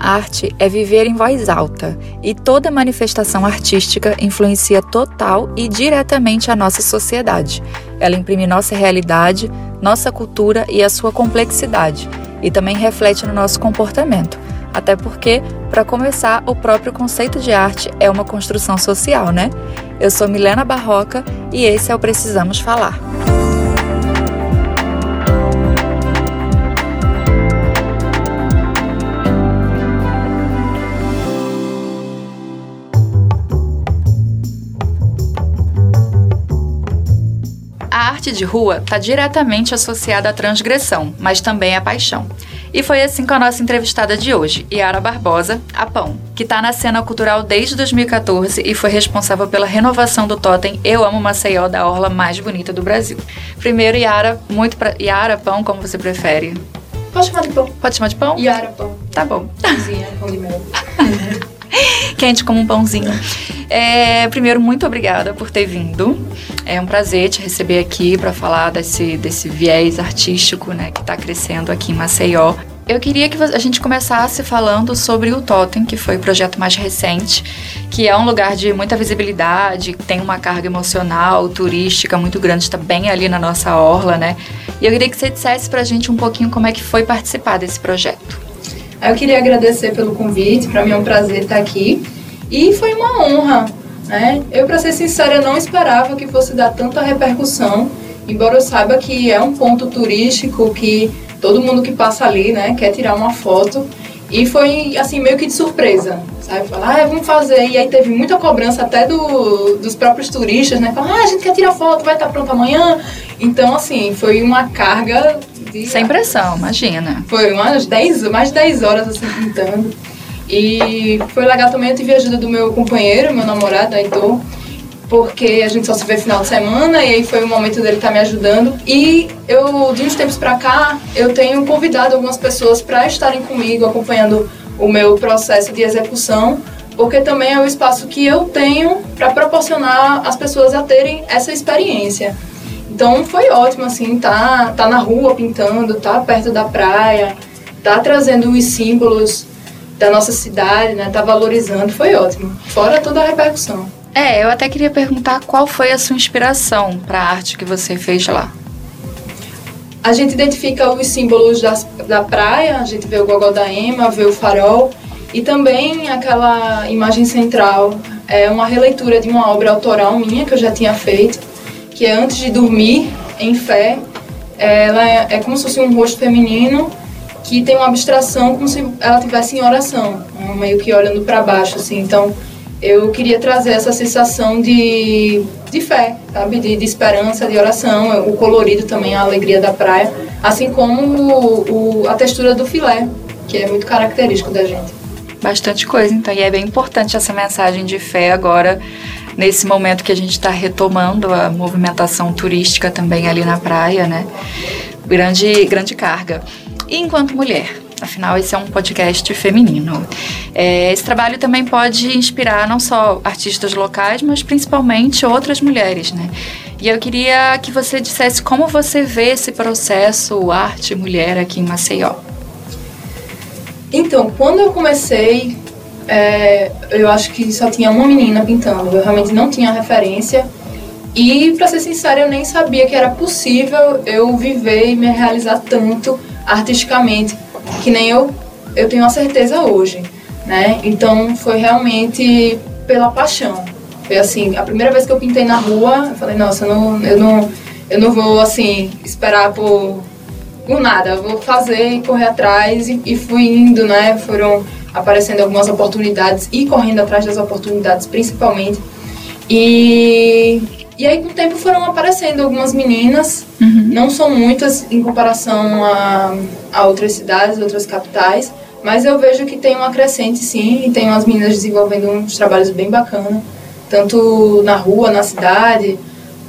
Arte é viver em voz alta, e toda manifestação artística influencia total e diretamente a nossa sociedade. Ela imprime nossa realidade, nossa cultura e a sua complexidade, e também reflete no nosso comportamento. Até porque, para começar, o próprio conceito de arte é uma construção social, né? Eu sou Milena Barroca e esse é o Precisamos Falar. Arte de rua está diretamente associada à transgressão, mas também à paixão. E foi assim com a nossa entrevistada de hoje, Yara Barbosa, a Pão, que está na cena cultural desde 2014 e foi responsável pela renovação do totem Eu Amo Maceió da orla mais bonita do Brasil. Primeiro, Yara, muito pra... Yara, Pão, como você prefere? Pode chamar de pão. Pode chamar de pão? Yara, pão. Tá bom. Pãozinha, pão de mel. Quente como um pãozinho. É, primeiro, muito obrigada por ter vindo. É um prazer te receber aqui para falar desse, desse viés artístico né, que está crescendo aqui em Maceió. Eu queria que a gente começasse falando sobre o Totem, que foi o projeto mais recente, que é um lugar de muita visibilidade, tem uma carga emocional, turística muito grande, está bem ali na nossa orla, né? E eu queria que você dissesse para a gente um pouquinho como é que foi participar desse projeto. Eu queria agradecer pelo convite, para mim é um prazer estar aqui. E foi uma honra, né? Eu, para ser sincera, não esperava que fosse dar tanta repercussão, embora eu saiba que é um ponto turístico que todo mundo que passa ali, né, quer tirar uma foto. E foi, assim, meio que de surpresa, sabe? Falar, ah, vamos fazer. E aí teve muita cobrança até do, dos próprios turistas, né? Falar, ah, a gente quer tirar foto, vai estar pronto amanhã. Então, assim, foi uma carga de... Sem pressão, imagina. Foi umas 10, mais de 10 horas, assim, pintando. E foi legal também, eu tive a ajuda do meu companheiro, meu namorado, Heitor, porque a gente só se vê final de semana e aí foi o momento dele estar tá me ajudando. E eu, de uns tempos para cá, eu tenho convidado algumas pessoas para estarem comigo, acompanhando o meu processo de execução, porque também é o espaço que eu tenho para proporcionar as pessoas a terem essa experiência. Então foi ótimo, assim, tá, tá na rua pintando, tá perto da praia, tá trazendo os símbolos da nossa cidade, né? Tá valorizando, foi ótimo. Fora toda a repercussão. É, eu até queria perguntar qual foi a sua inspiração para a arte que você fez lá. A gente identifica os símbolos das, da praia, a gente vê o gogó da Ema, vê o farol e também aquela imagem central é uma releitura de uma obra autoral minha que eu já tinha feito, que é Antes de Dormir, em Fé. Ela é, é como se fosse um rosto feminino que tem uma abstração como se ela estivesse em oração, meio que olhando para baixo, assim. Então, eu queria trazer essa sensação de, de fé, sabe? De, de esperança, de oração, o colorido também, a alegria da praia, assim como o, o, a textura do filé, que é muito característico da gente. Bastante coisa, então, e é bem importante essa mensagem de fé agora, nesse momento que a gente está retomando a movimentação turística também ali na praia, né? Grande, grande carga e enquanto mulher. Afinal, esse é um podcast feminino. É, esse trabalho também pode inspirar não só artistas locais, mas principalmente outras mulheres, né? E eu queria que você dissesse como você vê esse processo arte-mulher aqui em Maceió. Então, quando eu comecei, é, eu acho que só tinha uma menina pintando. Eu realmente não tinha referência. E, para ser sincera, eu nem sabia que era possível eu viver e me realizar tanto artisticamente, que nem eu, eu tenho a certeza hoje, né? Então foi realmente pela paixão. Foi assim, a primeira vez que eu pintei na rua, eu falei, nossa, eu não, eu não, eu não vou assim esperar por, por nada, eu vou fazer e correr atrás e, e fui indo, né? Foram aparecendo algumas oportunidades e correndo atrás das oportunidades principalmente. E e aí, com o tempo, foram aparecendo algumas meninas, uhum. não são muitas em comparação a, a outras cidades, outras capitais, mas eu vejo que tem uma crescente, sim, e tem umas meninas desenvolvendo uns trabalhos bem bacanas, tanto na rua, na cidade,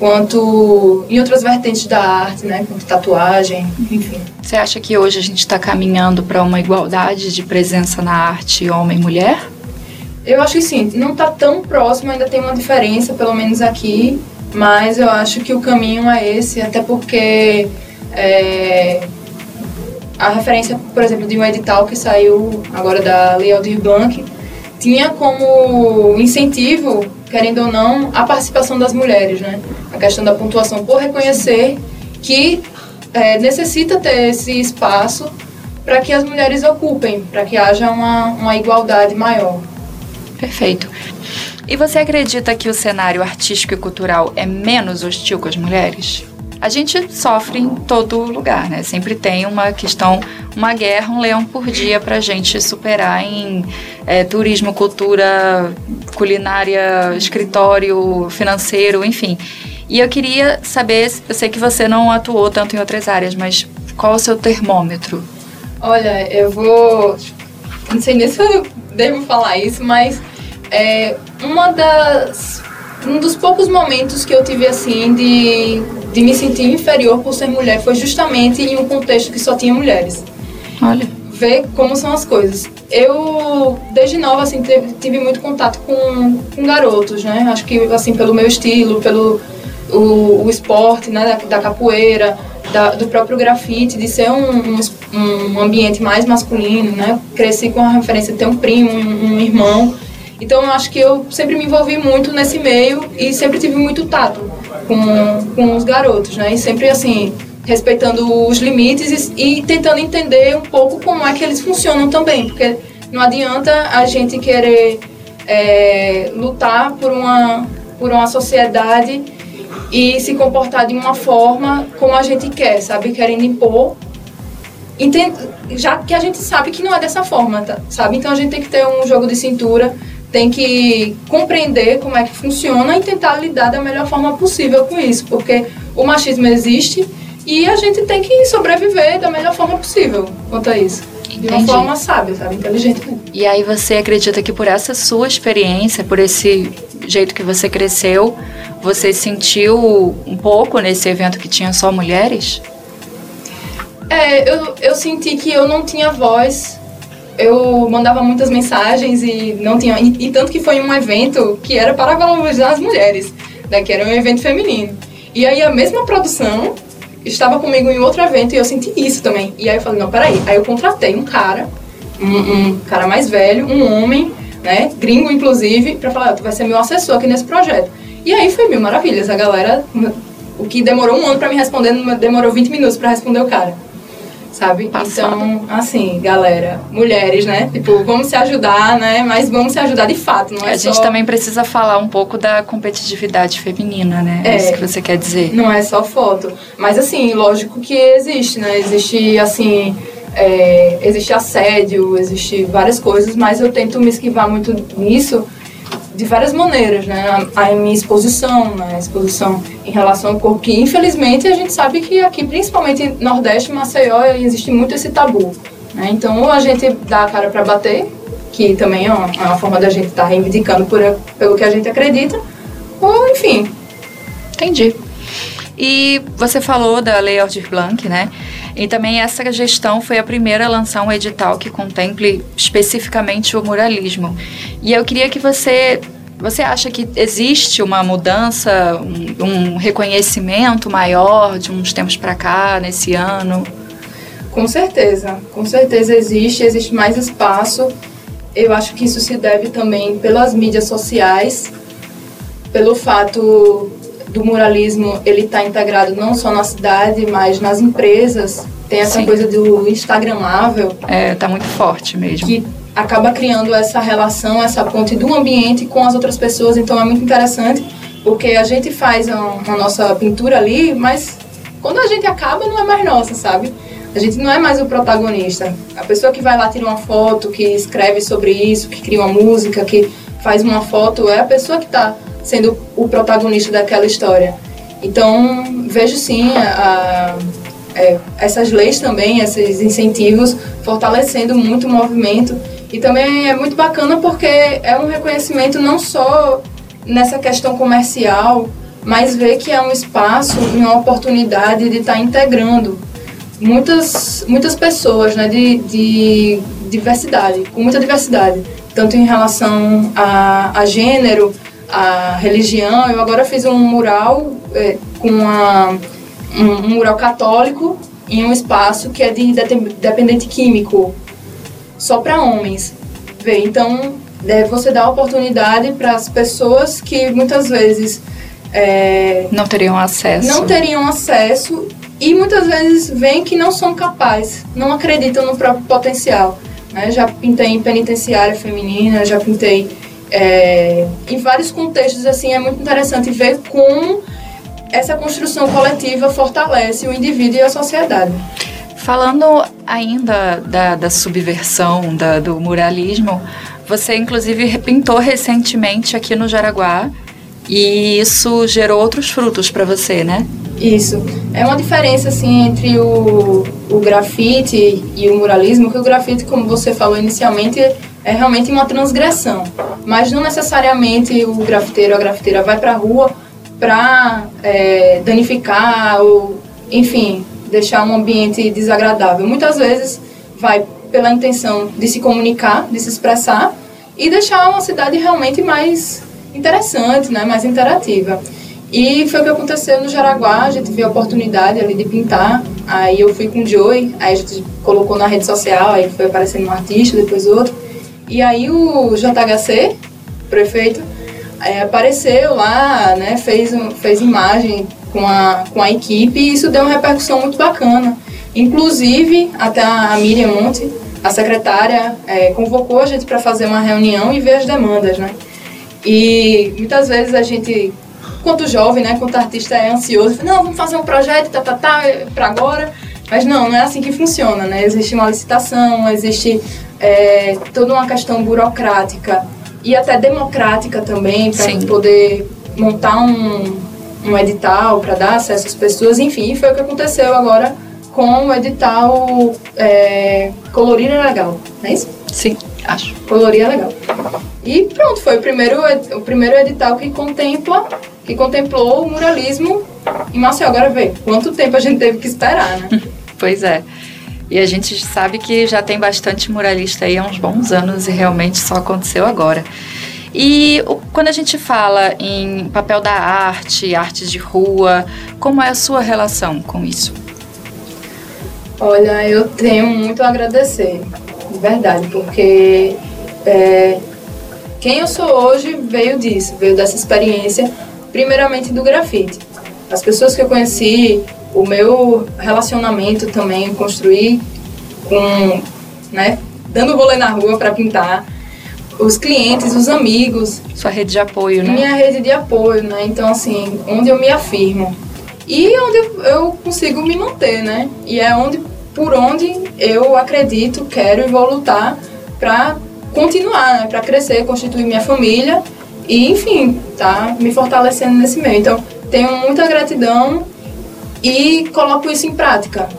quanto em outras vertentes da arte, né, como tatuagem, enfim. Você acha que hoje a gente está caminhando para uma igualdade de presença na arte homem e mulher? Eu acho que sim, não está tão próximo, ainda tem uma diferença, pelo menos aqui, mas eu acho que o caminho é esse, até porque é, a referência, por exemplo, de um edital que saiu agora da Lei Aldir Blanc, tinha como incentivo, querendo ou não, a participação das mulheres, né? A questão da pontuação por reconhecer que é, necessita ter esse espaço para que as mulheres ocupem, para que haja uma, uma igualdade maior. Perfeito. E você acredita que o cenário artístico e cultural é menos hostil com as mulheres? A gente sofre em todo lugar, né? Sempre tem uma questão, uma guerra, um leão por dia para a gente superar em é, turismo, cultura, culinária, escritório, financeiro, enfim. E eu queria saber, eu sei que você não atuou tanto em outras áreas, mas qual o seu termômetro? Olha, eu vou. Não sei nem se eu devo falar isso, mas é uma das. Um dos poucos momentos que eu tive assim de de me sentir inferior por ser mulher foi justamente em um contexto que só tinha mulheres. Olha. Ver como são as coisas. Eu, desde nova, assim, tive muito contato com, com garotos, né? Acho que, assim, pelo meu estilo, pelo o, o esporte, né? Da, da capoeira, da, do próprio grafite, de ser um, um, um, ambiente mais masculino, né? Cresci com a referência de ter um primo, um, um irmão. Então, eu acho que eu sempre me envolvi muito nesse meio e sempre tive muito tato com, com os garotos, né? E sempre assim, respeitando os limites e, e tentando entender um pouco como é que eles funcionam também, porque não adianta a gente querer é, lutar por uma, por uma sociedade e se comportar de uma forma como a gente quer, sabe? Querendo impor, já que a gente sabe que não é dessa forma, tá? sabe? Então a gente tem que ter um jogo de cintura tem que compreender como é que funciona e tentar lidar da melhor forma possível com isso, porque o machismo existe e a gente tem que sobreviver da melhor forma possível quanto a isso. Entendi. De uma forma sábia, sabe? Inteligente. E aí você acredita que por essa sua experiência, por esse jeito que você cresceu, você sentiu um pouco nesse evento que tinha só mulheres? É, eu, eu senti que eu não tinha voz eu mandava muitas mensagens e não tinha. E, e, tanto que foi um evento que era para valorizar as mulheres, né, que era um evento feminino. E aí a mesma produção estava comigo em outro evento e eu senti isso também. E aí eu falei, não, peraí. Aí eu contratei um cara, um, um cara mais velho, um homem, né, gringo inclusive, para falar, tu vai ser meu assessor aqui nesse projeto. E aí foi mil maravilhas. A galera, o que demorou um ano para me responder, demorou 20 minutos para responder o cara sabe? Passado. Então, assim, galera, mulheres, né? Tipo, vamos se ajudar, né? Mas vamos se ajudar de fato, não é A só... gente também precisa falar um pouco da competitividade feminina, né? É, é isso que você quer dizer. Não é só foto. Mas, assim, lógico que existe, né? Existe, assim... É, existe assédio, existe várias coisas, mas eu tento me esquivar muito nisso de várias maneiras, né? A, a minha exposição, né? a exposição em relação ao corpo, que infelizmente a gente sabe que aqui, principalmente Nordeste, Maceió, existe muito esse tabu. Né? Então, ou a gente dá a cara para bater, que também é uma, é uma forma da gente estar tá reivindicando por, pelo que a gente acredita, ou enfim. Entendi. E você falou da Lei Aldir Blanc, né? E também essa gestão foi a primeira a lançar um edital que contemple especificamente o muralismo. E eu queria que você você acha que existe uma mudança, um, um reconhecimento maior de uns tempos para cá, nesse ano? Com certeza, com certeza existe, existe mais espaço. Eu acho que isso se deve também pelas mídias sociais, pelo fato do muralismo ele está integrado não só na cidade, mas nas empresas. Tem essa Sim. coisa do instagramável. É, tá muito forte mesmo. Que acaba criando essa relação, essa ponte do ambiente com as outras pessoas. Então é muito interessante, porque a gente faz a, a nossa pintura ali, mas quando a gente acaba não é mais nossa, sabe? A gente não é mais o protagonista. A pessoa que vai lá tirar uma foto, que escreve sobre isso, que cria uma música, que faz uma foto, é a pessoa que está sendo o protagonista daquela história. Então, vejo sim a, a, é, essas leis também, esses incentivos, fortalecendo muito o movimento. E também é muito bacana porque é um reconhecimento não só nessa questão comercial, mas ver que é um espaço e uma oportunidade de estar integrando muitas, muitas pessoas né, de, de diversidade, com muita diversidade, tanto em relação a, a gênero, a religião. Eu agora fiz um mural é, com uma, um, um, mural católico em um espaço que é de dependente químico, só para homens. Vê, então é, você dá oportunidade para as pessoas que muitas vezes é, não teriam acesso. Não teriam acesso e muitas vezes veem que não são capazes, não acreditam no próprio potencial. Né? Já pintei em penitenciária feminina, já pintei é, em vários contextos. assim É muito interessante ver como essa construção coletiva fortalece o indivíduo e a sociedade. Falando ainda da, da subversão da, do muralismo, você inclusive repintou recentemente aqui no Jaraguá e isso gerou outros frutos para você, né? Isso. É uma diferença assim entre o, o grafite e o muralismo, que o grafite, como você falou inicialmente, é realmente uma transgressão. Mas não necessariamente o grafiteiro ou a grafiteira vai para a rua para é, danificar ou, enfim, deixar um ambiente desagradável. Muitas vezes vai pela intenção de se comunicar, de se expressar e deixar uma cidade realmente mais interessante, né, mais interativa. E foi o que aconteceu no Jaraguá, a gente viu a oportunidade ali de pintar, aí eu fui com o Joey, aí a gente colocou na rede social, aí foi aparecendo um artista, depois outro. E aí o JHC, prefeito, é, apareceu lá, né, fez, fez imagem com a, com a equipe e isso deu uma repercussão muito bacana. Inclusive, até a Miriam Monte, a secretária, é, convocou a gente para fazer uma reunião e ver as demandas, né? E muitas vezes a gente, quanto jovem, né, quanto artista é ansioso, não, vamos fazer um projeto, tá, tá, tá, para agora. Mas não, não é assim que funciona, né? Existe uma licitação, existe é, toda uma questão burocrática e até democrática também, para poder montar um, um edital para dar acesso às pessoas, enfim, foi o que aconteceu agora com o edital é, Colorir é Legal, não é isso? Sim, acho. Colorir é Legal. E pronto, foi o primeiro, o primeiro edital que contempla, que contemplou o muralismo em Maceió. Agora vê, quanto tempo a gente teve que esperar, né? pois é. E a gente sabe que já tem bastante muralista aí há uns bons anos e realmente só aconteceu agora. E quando a gente fala em papel da arte, artes de rua, como é a sua relação com isso? Olha, eu tenho muito a agradecer, de verdade, porque é, quem eu sou hoje veio disso, veio dessa experiência, primeiramente do grafite. As pessoas que eu conheci, o meu relacionamento também construí com, né, dando rolê na rua para pintar, os clientes, os amigos. Sua rede de apoio, né? Minha rede de apoio, né? Então, assim, onde eu me afirmo. E onde eu consigo me manter, né? E é onde, por onde eu acredito, quero e vou lutar para continuar, né? Para crescer, constituir minha família e, enfim, tá me fortalecendo nesse meio. Então, tenho muita gratidão e coloco isso em prática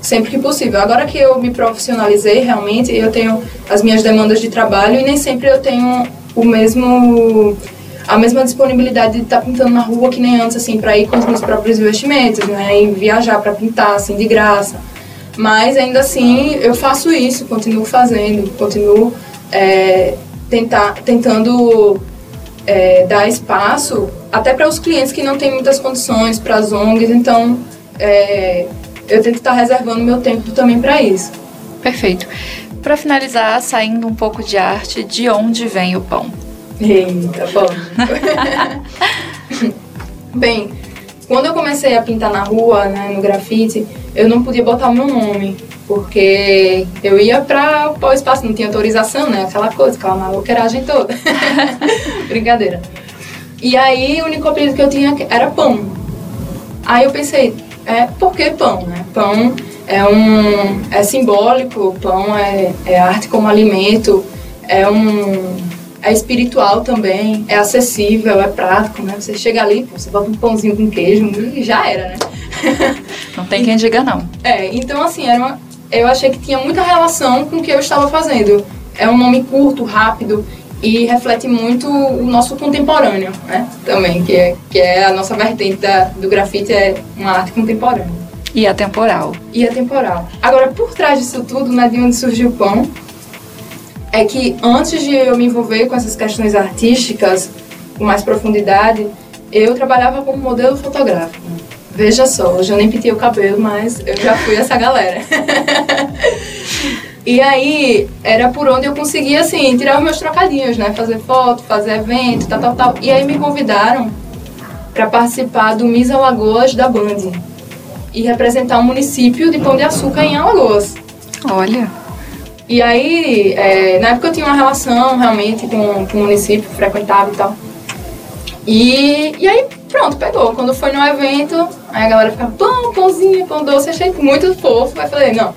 sempre que possível. Agora que eu me profissionalizei realmente, eu tenho as minhas demandas de trabalho e nem sempre eu tenho o mesmo a mesma disponibilidade de estar pintando na rua que nem antes assim para ir com os meus próprios investimentos, né, e viajar para pintar assim de graça. Mas ainda assim eu faço isso, continuo fazendo, continuo é, tentar, tentando é, dar espaço até para os clientes que não têm muitas condições, para as ONGs, então é, eu tento estar reservando meu tempo também para isso. Perfeito. Para finalizar, saindo um pouco de arte, de onde vem o pão? Eita, pão. Bem, quando eu comecei a pintar na rua, né, no grafite, eu não podia botar o meu nome, porque eu ia para o espaço, não tinha autorização, né? Aquela coisa, aquela maluqueiragem toda. Brincadeira. E aí o único apelido que eu tinha era pão. Aí eu pensei, é por que pão, né? Pão é um é simbólico, pão é, é arte como alimento, é um é espiritual também, é acessível, é prático, né? Você chega ali, você bota um pãozinho com queijo e já era, né? Não tem quem diga não. É, então assim, era uma, eu achei que tinha muita relação com o que eu estava fazendo. É um nome curto, rápido e reflete muito o nosso contemporâneo, né? Também, que é, que é a nossa vertente da, do grafite, é uma arte contemporânea. E atemporal. E atemporal. Agora, por trás disso tudo, né, de onde surgiu o pão, é que antes de eu me envolver com essas questões artísticas com mais profundidade, eu trabalhava como modelo fotográfico. Veja só, hoje eu nem pintei o cabelo, mas eu já fui essa galera. e aí, era por onde eu conseguia, assim, tirar os meus trocadinhos, né? Fazer foto, fazer evento, tal, tal, tal. E aí me convidaram para participar do Miss Alagoas da Band e representar o município de Pão de Açúcar em Alagoas. Olha. E aí, é, na época eu tinha uma relação realmente com, com o município, frequentava e tal. E, e aí, pronto, pegou. Quando foi no evento, aí a galera ficava, pão, pãozinho, pão doce, achei muito fofo. Aí falei, não,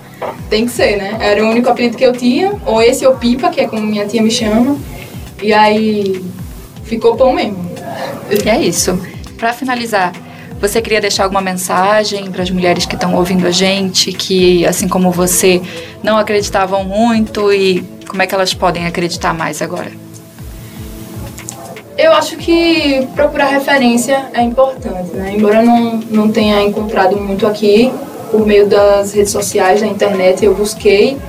tem que ser, né? Era o único apelido que eu tinha, ou esse ou Pipa, que é como minha tia me chama. E aí, ficou pão mesmo. E é isso. Para finalizar, você queria deixar alguma mensagem para as mulheres que estão ouvindo a gente, que, assim como você, não acreditavam muito e como é que elas podem acreditar mais agora? Eu acho que procurar referência é importante, né? Embora eu não, não tenha encontrado muito aqui, por meio das redes sociais, da internet, eu busquei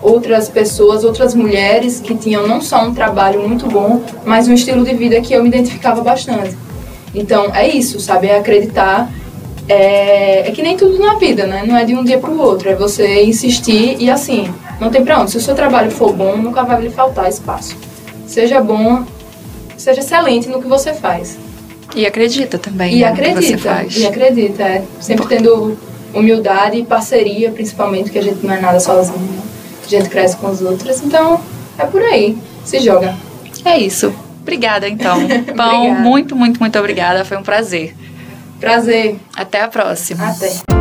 outras pessoas, outras mulheres que tinham não só um trabalho muito bom, mas um estilo de vida que eu me identificava bastante. Então, é isso, sabe? É acreditar. É, é que nem tudo na vida, né? Não é de um dia para o outro. É você insistir e assim, não tem pra onde. Se o seu trabalho for bom, nunca vai lhe faltar espaço. Seja bom, seja excelente no que você faz. E acredita também. E né, acredita. E acredita, é. Sempre tendo humildade e parceria, principalmente, que a gente não é nada sozinho. Né? A gente cresce com os outros. Então, é por aí. Se joga. É isso. Obrigada, então. Pão, muito, muito, muito obrigada. Foi um prazer. Prazer. Até a próxima. Até.